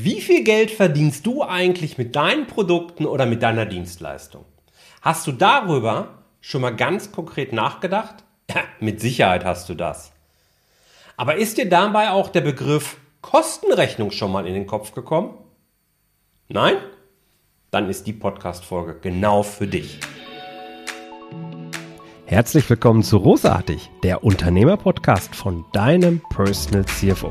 Wie viel Geld verdienst du eigentlich mit deinen Produkten oder mit deiner Dienstleistung? Hast du darüber schon mal ganz konkret nachgedacht? Mit Sicherheit hast du das. Aber ist dir dabei auch der Begriff Kostenrechnung schon mal in den Kopf gekommen? Nein? Dann ist die Podcast-Folge genau für dich. Herzlich willkommen zu Rosartig, der Unternehmer-Podcast von deinem Personal CFO.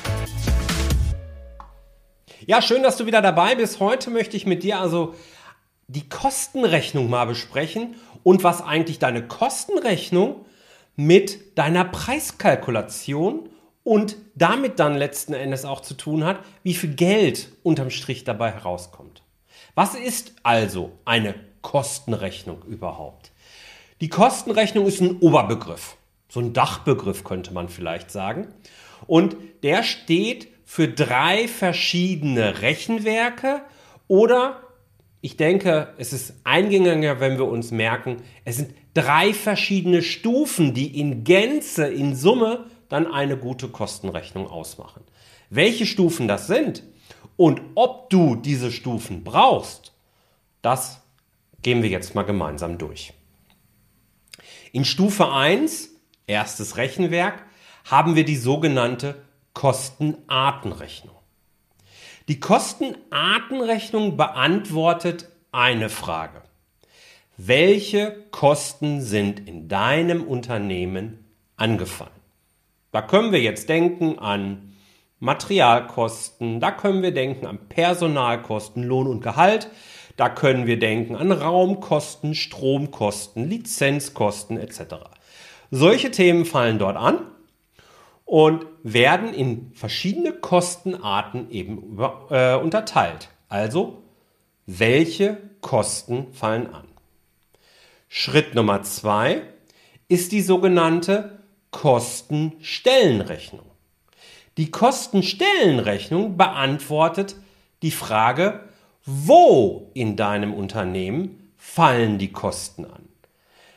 Ja, schön, dass du wieder dabei bist. Heute möchte ich mit dir also die Kostenrechnung mal besprechen und was eigentlich deine Kostenrechnung mit deiner Preiskalkulation und damit dann letzten Endes auch zu tun hat, wie viel Geld unterm Strich dabei herauskommt. Was ist also eine Kostenrechnung überhaupt? Die Kostenrechnung ist ein Oberbegriff, so ein Dachbegriff könnte man vielleicht sagen. Und der steht für drei verschiedene Rechenwerke oder ich denke, es ist eingängiger, wenn wir uns merken, es sind drei verschiedene Stufen, die in Gänze, in Summe dann eine gute Kostenrechnung ausmachen. Welche Stufen das sind und ob du diese Stufen brauchst, das gehen wir jetzt mal gemeinsam durch. In Stufe 1, erstes Rechenwerk, haben wir die sogenannte Kostenartenrechnung. Die Kostenartenrechnung beantwortet eine Frage. Welche Kosten sind in deinem Unternehmen angefallen? Da können wir jetzt denken an Materialkosten, da können wir denken an Personalkosten, Lohn und Gehalt, da können wir denken an Raumkosten, Stromkosten, Lizenzkosten etc. Solche Themen fallen dort an und werden in verschiedene Kostenarten eben äh, unterteilt. Also, welche Kosten fallen an? Schritt Nummer zwei ist die sogenannte Kostenstellenrechnung. Die Kostenstellenrechnung beantwortet die Frage, wo in deinem Unternehmen fallen die Kosten an?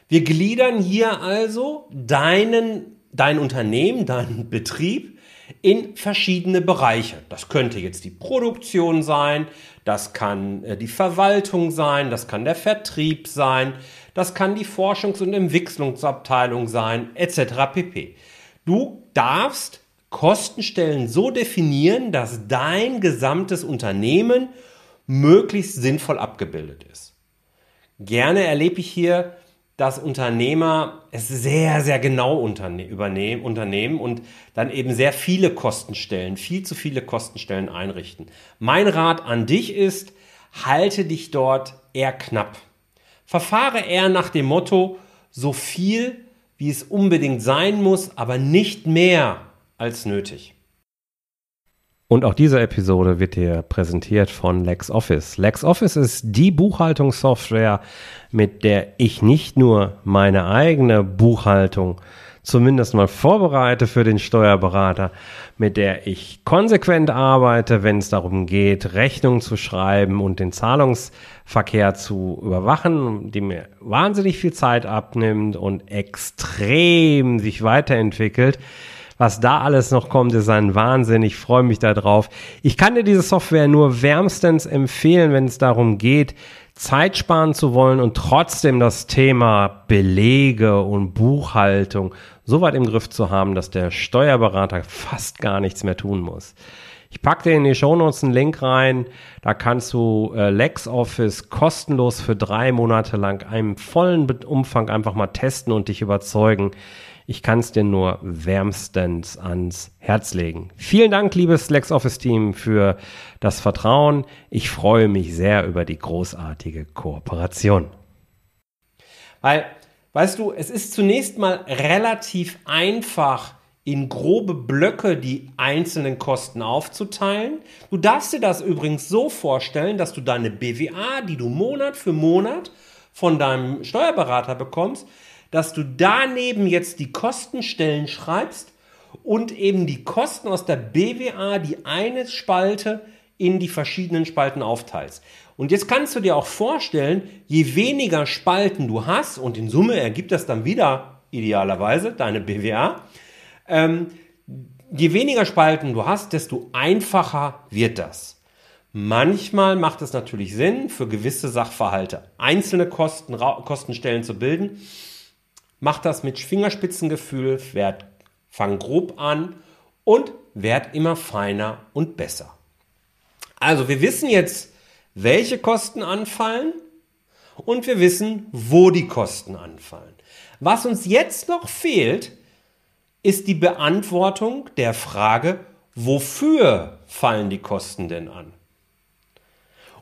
Wir gliedern hier also deinen dein Unternehmen, dein Betrieb in verschiedene Bereiche. Das könnte jetzt die Produktion sein, das kann äh, die Verwaltung sein, das kann der Vertrieb sein, das kann die Forschungs- und Entwicklungsabteilung sein, etc. pp. Du darfst Kostenstellen so definieren, dass dein gesamtes Unternehmen möglichst sinnvoll abgebildet ist. Gerne erlebe ich hier dass Unternehmer es sehr, sehr genau unterne unternehmen und dann eben sehr viele Kostenstellen, viel zu viele Kostenstellen einrichten. Mein Rat an dich ist, halte dich dort eher knapp. Verfahre eher nach dem Motto, so viel, wie es unbedingt sein muss, aber nicht mehr als nötig. Und auch diese Episode wird dir präsentiert von LexOffice. LexOffice ist die Buchhaltungssoftware, mit der ich nicht nur meine eigene Buchhaltung zumindest mal vorbereite für den Steuerberater, mit der ich konsequent arbeite, wenn es darum geht, Rechnungen zu schreiben und den Zahlungsverkehr zu überwachen, die mir wahnsinnig viel Zeit abnimmt und extrem sich weiterentwickelt was da alles noch kommt, ist ein Wahnsinn. Ich freue mich darauf. Ich kann dir diese Software nur wärmstens empfehlen, wenn es darum geht, Zeit sparen zu wollen und trotzdem das Thema Belege und Buchhaltung so weit im Griff zu haben, dass der Steuerberater fast gar nichts mehr tun muss. Ich packe dir in die Shownotes einen Link rein. Da kannst du äh, LexOffice kostenlos für drei Monate lang einen vollen Umfang einfach mal testen und dich überzeugen. Ich kann es dir nur wärmstens ans Herz legen. Vielen Dank, liebes LexOffice-Team, für das Vertrauen. Ich freue mich sehr über die großartige Kooperation. Weil, weißt du, es ist zunächst mal relativ einfach, in grobe Blöcke die einzelnen Kosten aufzuteilen. Du darfst dir das übrigens so vorstellen, dass du deine BWA, die du Monat für Monat von deinem Steuerberater bekommst, dass du daneben jetzt die Kostenstellen schreibst und eben die Kosten aus der BWA, die eine Spalte, in die verschiedenen Spalten aufteilst. Und jetzt kannst du dir auch vorstellen, je weniger Spalten du hast, und in Summe ergibt das dann wieder idealerweise deine BWA, ähm, je weniger Spalten du hast, desto einfacher wird das. Manchmal macht es natürlich Sinn, für gewisse Sachverhalte einzelne Kosten, Kostenstellen zu bilden. Mach das mit Fingerspitzengefühl, werd, fang grob an und werd immer feiner und besser. Also wir wissen jetzt, welche Kosten anfallen und wir wissen, wo die Kosten anfallen. Was uns jetzt noch fehlt, ist die Beantwortung der Frage, wofür fallen die Kosten denn an?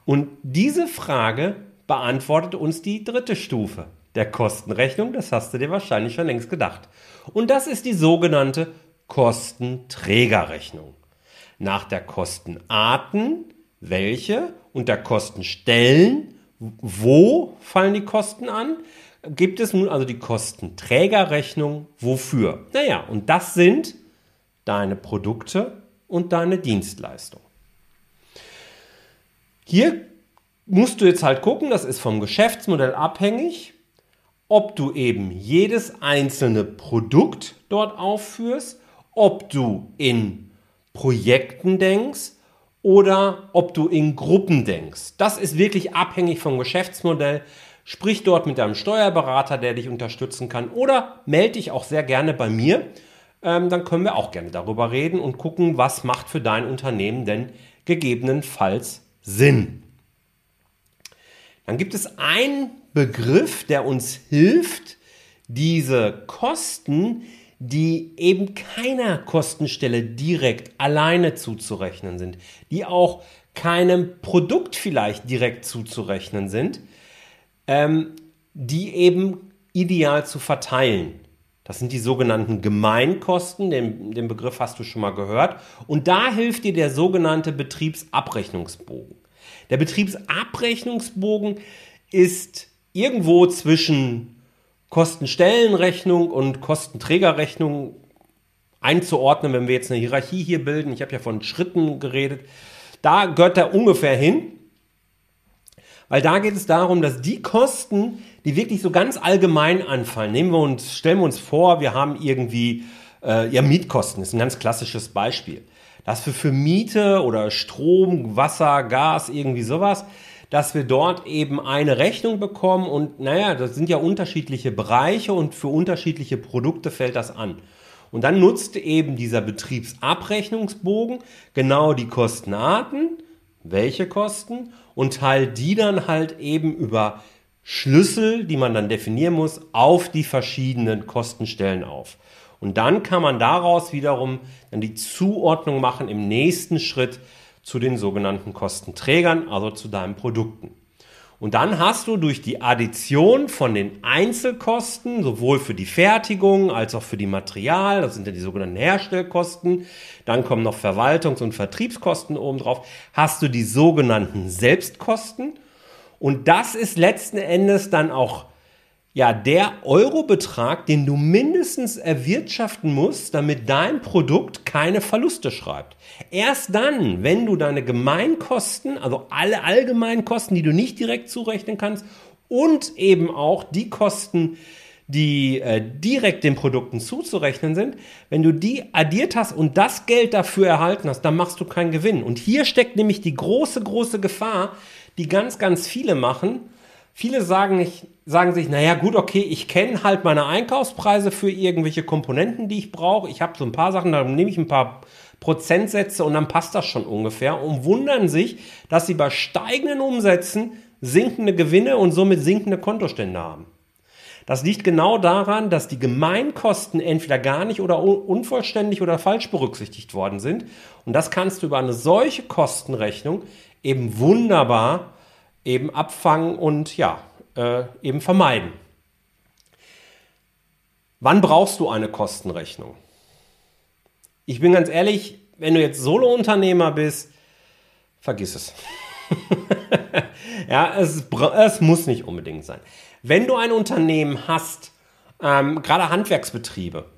Und diese Frage beantwortet uns die dritte Stufe der Kostenrechnung, das hast du dir wahrscheinlich schon längst gedacht. Und das ist die sogenannte Kostenträgerrechnung. Nach der Kostenarten, welche und der Kostenstellen, wo fallen die Kosten an, gibt es nun also die Kostenträgerrechnung wofür? Naja, und das sind deine Produkte und deine Dienstleistungen. Hier musst du jetzt halt gucken, das ist vom Geschäftsmodell abhängig, ob du eben jedes einzelne Produkt dort aufführst, ob du in Projekten denkst oder ob du in Gruppen denkst. Das ist wirklich abhängig vom Geschäftsmodell. Sprich dort mit deinem Steuerberater, der dich unterstützen kann oder melde dich auch sehr gerne bei mir. Ähm, dann können wir auch gerne darüber reden und gucken, was macht für dein Unternehmen denn gegebenenfalls Sinn. Dann gibt es einen Begriff, der uns hilft, diese Kosten, die eben keiner Kostenstelle direkt alleine zuzurechnen sind, die auch keinem Produkt vielleicht direkt zuzurechnen sind, ähm, die eben ideal zu verteilen. Das sind die sogenannten Gemeinkosten, den, den Begriff hast du schon mal gehört. Und da hilft dir der sogenannte Betriebsabrechnungsbogen. Der Betriebsabrechnungsbogen ist irgendwo zwischen Kostenstellenrechnung und Kostenträgerrechnung einzuordnen, wenn wir jetzt eine Hierarchie hier bilden. Ich habe ja von Schritten geredet. Da gehört er ungefähr hin. Weil da geht es darum, dass die Kosten, die wirklich so ganz allgemein anfallen, nehmen wir uns, stellen wir uns vor, wir haben irgendwie, äh, ja, Mietkosten ist ein ganz klassisches Beispiel. Dass wir für Miete oder Strom, Wasser, Gas, irgendwie sowas, dass wir dort eben eine Rechnung bekommen und naja, das sind ja unterschiedliche Bereiche und für unterschiedliche Produkte fällt das an. Und dann nutzt eben dieser Betriebsabrechnungsbogen genau die Kostenarten, welche Kosten und teilt die dann halt eben über Schlüssel, die man dann definieren muss, auf die verschiedenen Kostenstellen auf. Und dann kann man daraus wiederum dann die Zuordnung machen im nächsten Schritt zu den sogenannten Kostenträgern, also zu deinen Produkten. Und dann hast du durch die Addition von den Einzelkosten, sowohl für die Fertigung als auch für die Material, das sind ja die sogenannten Herstellkosten, dann kommen noch Verwaltungs- und Vertriebskosten obendrauf, hast du die sogenannten Selbstkosten. Und das ist letzten Endes dann auch ja, der Eurobetrag, den du mindestens erwirtschaften musst, damit dein Produkt keine Verluste schreibt. Erst dann, wenn du deine Gemeinkosten, also alle allgemeinen Kosten, die du nicht direkt zurechnen kannst, und eben auch die Kosten, die äh, direkt den Produkten zuzurechnen sind, wenn du die addiert hast und das Geld dafür erhalten hast, dann machst du keinen Gewinn. Und hier steckt nämlich die große, große Gefahr, die ganz, ganz viele machen, Viele sagen, nicht, sagen sich, naja gut, okay, ich kenne halt meine Einkaufspreise für irgendwelche Komponenten, die ich brauche. Ich habe so ein paar Sachen, dann nehme ich ein paar Prozentsätze und dann passt das schon ungefähr und wundern sich, dass sie bei steigenden Umsätzen sinkende Gewinne und somit sinkende Kontostände haben. Das liegt genau daran, dass die Gemeinkosten entweder gar nicht oder unvollständig oder falsch berücksichtigt worden sind. Und das kannst du über eine solche Kostenrechnung eben wunderbar eben abfangen und ja, äh, eben vermeiden. Wann brauchst du eine Kostenrechnung? Ich bin ganz ehrlich, wenn du jetzt Solo-Unternehmer bist, vergiss es. Ja, es, es muss nicht unbedingt sein. Wenn du ein Unternehmen hast, ähm, gerade Handwerksbetriebe,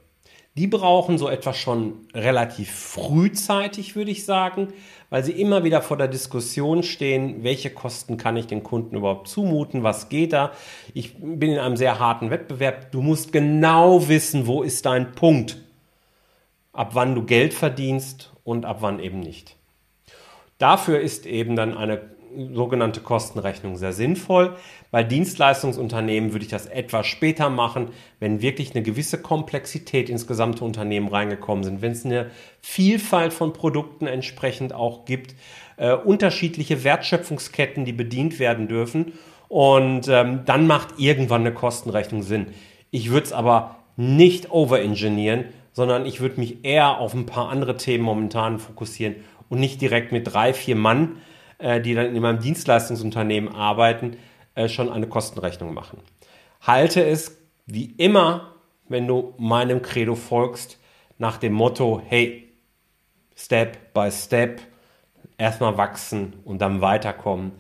die brauchen so etwas schon relativ frühzeitig, würde ich sagen, weil sie immer wieder vor der Diskussion stehen, welche Kosten kann ich den Kunden überhaupt zumuten, was geht da. Ich bin in einem sehr harten Wettbewerb. Du musst genau wissen, wo ist dein Punkt, ab wann du Geld verdienst und ab wann eben nicht. Dafür ist eben dann eine sogenannte Kostenrechnung sehr sinnvoll. Bei Dienstleistungsunternehmen würde ich das etwas später machen, wenn wirklich eine gewisse Komplexität ins gesamte Unternehmen reingekommen sind, wenn es eine Vielfalt von Produkten entsprechend auch gibt, äh, unterschiedliche Wertschöpfungsketten, die bedient werden dürfen. Und ähm, dann macht irgendwann eine Kostenrechnung Sinn. Ich würde es aber nicht overengineeren, sondern ich würde mich eher auf ein paar andere Themen momentan fokussieren und nicht direkt mit drei, vier Mann äh, die dann in meinem Dienstleistungsunternehmen arbeiten, äh, schon eine Kostenrechnung machen. Halte es wie immer, wenn du meinem Credo folgst, nach dem Motto, hey, Step by Step, erstmal wachsen und dann weiterkommen.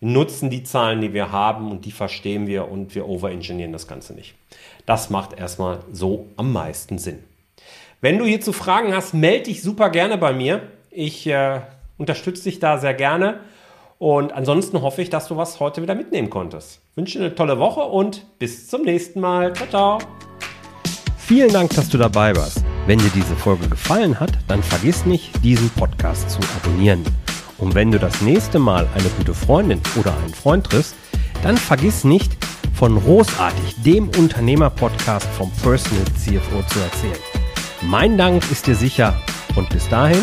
Wir nutzen die Zahlen, die wir haben und die verstehen wir und wir overengineeren das Ganze nicht. Das macht erstmal so am meisten Sinn. Wenn du hierzu Fragen hast, melde dich super gerne bei mir. Ich äh, unterstütze dich da sehr gerne. Und ansonsten hoffe ich, dass du was heute wieder mitnehmen konntest. Ich wünsche dir eine tolle Woche und bis zum nächsten Mal. Ciao, ciao. Vielen Dank, dass du dabei warst. Wenn dir diese Folge gefallen hat, dann vergiss nicht, diesen Podcast zu abonnieren. Und wenn du das nächste Mal eine gute Freundin oder einen Freund triffst, dann vergiss nicht, von Großartig, dem Unternehmer-Podcast vom Personal CFO zu erzählen. Mein Dank ist dir sicher und bis dahin